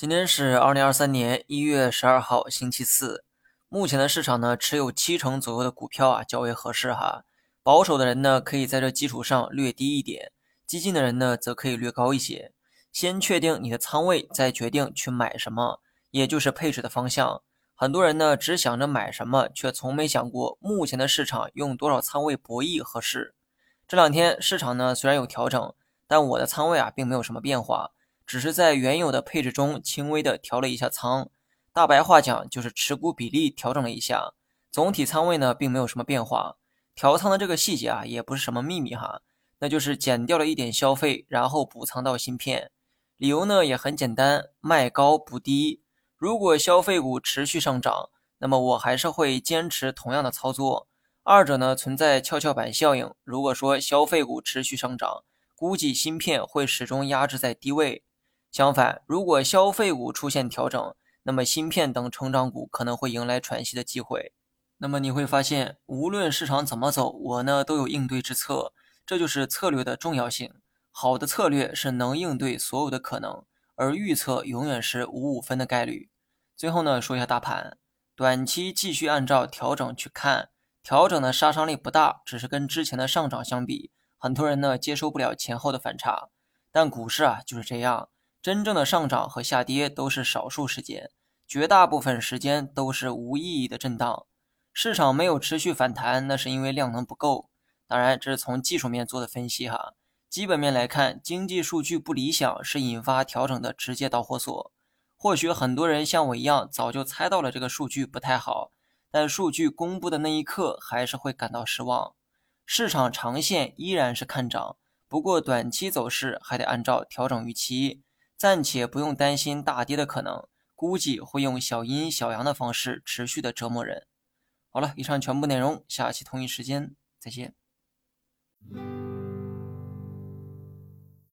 今天是二零二三年一月十二号，星期四。目前的市场呢，持有七成左右的股票啊，较为合适哈。保守的人呢，可以在这基础上略低一点；激进的人呢，则可以略高一些。先确定你的仓位，再决定去买什么，也就是配置的方向。很多人呢，只想着买什么，却从没想过目前的市场用多少仓位博弈合适。这两天市场呢，虽然有调整，但我的仓位啊，并没有什么变化。只是在原有的配置中轻微的调了一下仓，大白话讲就是持股比例调整了一下，总体仓位呢并没有什么变化。调仓的这个细节啊也不是什么秘密哈，那就是减掉了一点消费，然后补仓到芯片。理由呢也很简单，卖高不低。如果消费股持续上涨，那么我还是会坚持同样的操作。二者呢存在跷跷板效应，如果说消费股持续上涨，估计芯片会始终压制在低位。相反，如果消费股出现调整，那么芯片等成长股可能会迎来喘息的机会。那么你会发现，无论市场怎么走，我呢都有应对之策。这就是策略的重要性。好的策略是能应对所有的可能，而预测永远是五五分的概率。最后呢，说一下大盘，短期继续按照调整去看，调整的杀伤力不大，只是跟之前的上涨相比，很多人呢接受不了前后的反差。但股市啊就是这样。真正的上涨和下跌都是少数时间，绝大部分时间都是无意义的震荡。市场没有持续反弹，那是因为量能不够。当然，这是从技术面做的分析哈。基本面来看，经济数据不理想是引发调整的直接导火索。或许很多人像我一样，早就猜到了这个数据不太好，但数据公布的那一刻，还是会感到失望。市场长线依然是看涨，不过短期走势还得按照调整预期。暂且不用担心大跌的可能，估计会用小阴小阳的方式持续的折磨人。好了，以上全部内容，下期同一时间再见。